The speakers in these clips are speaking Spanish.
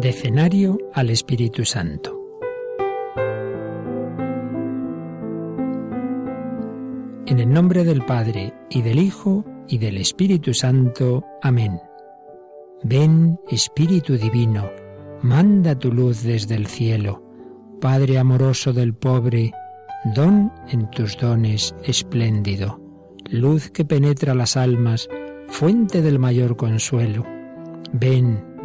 Decenario al Espíritu Santo. En el nombre del Padre, y del Hijo, y del Espíritu Santo. Amén. Ven, Espíritu Divino, manda tu luz desde el cielo. Padre amoroso del pobre, don en tus dones espléndido, luz que penetra las almas, fuente del mayor consuelo. Ven,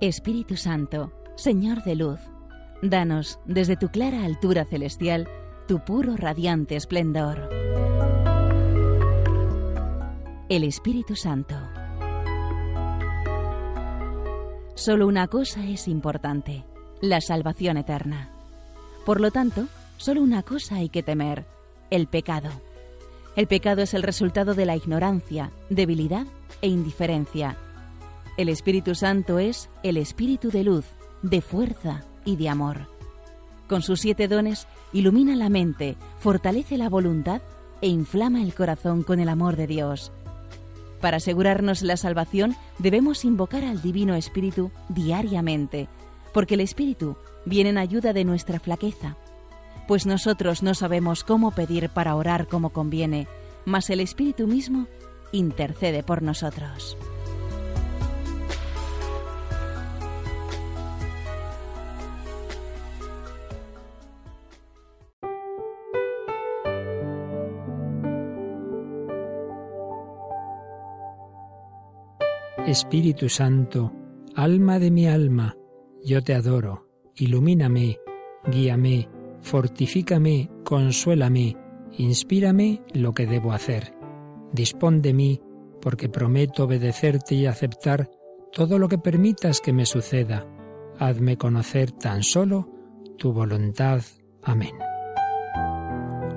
Espíritu Santo, Señor de luz, danos desde tu clara altura celestial tu puro radiante esplendor. El Espíritu Santo. Solo una cosa es importante, la salvación eterna. Por lo tanto, solo una cosa hay que temer, el pecado. El pecado es el resultado de la ignorancia, debilidad e indiferencia el Espíritu Santo es el Espíritu de luz, de fuerza y de amor. Con sus siete dones ilumina la mente, fortalece la voluntad e inflama el corazón con el amor de Dios. Para asegurarnos la salvación debemos invocar al Divino Espíritu diariamente, porque el Espíritu viene en ayuda de nuestra flaqueza, pues nosotros no sabemos cómo pedir para orar como conviene, mas el Espíritu mismo intercede por nosotros. Espíritu Santo, alma de mi alma, yo te adoro, ilumíname, guíame, fortifícame, consuélame, inspírame lo que debo hacer. Dispón de mí, porque prometo obedecerte y aceptar todo lo que permitas que me suceda. Hazme conocer tan solo tu voluntad. Amén.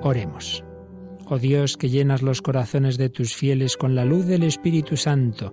Oremos. Oh Dios, que llenas los corazones de tus fieles con la luz del Espíritu Santo,